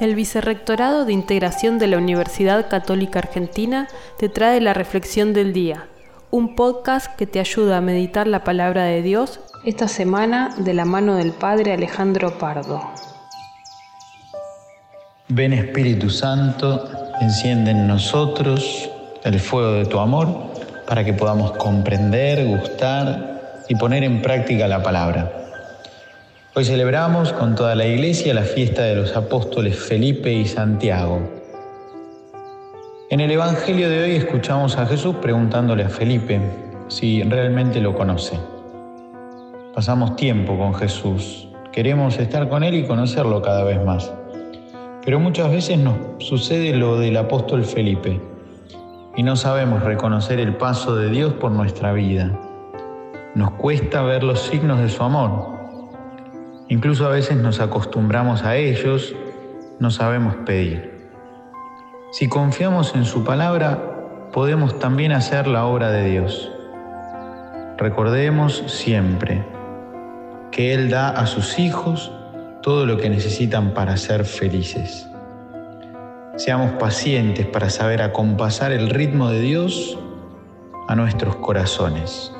El Vicerrectorado de Integración de la Universidad Católica Argentina te trae la Reflexión del Día, un podcast que te ayuda a meditar la palabra de Dios esta semana de la mano del Padre Alejandro Pardo. Ven Espíritu Santo, enciende en nosotros el fuego de tu amor para que podamos comprender, gustar y poner en práctica la palabra. Hoy celebramos con toda la iglesia la fiesta de los apóstoles Felipe y Santiago. En el Evangelio de hoy escuchamos a Jesús preguntándole a Felipe si realmente lo conoce. Pasamos tiempo con Jesús, queremos estar con Él y conocerlo cada vez más. Pero muchas veces nos sucede lo del apóstol Felipe y no sabemos reconocer el paso de Dios por nuestra vida. Nos cuesta ver los signos de su amor Incluso a veces nos acostumbramos a ellos, no sabemos pedir. Si confiamos en su palabra, podemos también hacer la obra de Dios. Recordemos siempre que Él da a sus hijos todo lo que necesitan para ser felices. Seamos pacientes para saber acompasar el ritmo de Dios a nuestros corazones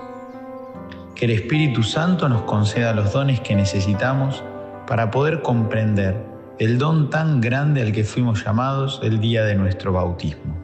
que el Espíritu Santo nos conceda los dones que necesitamos para poder comprender el don tan grande al que fuimos llamados el día de nuestro bautismo.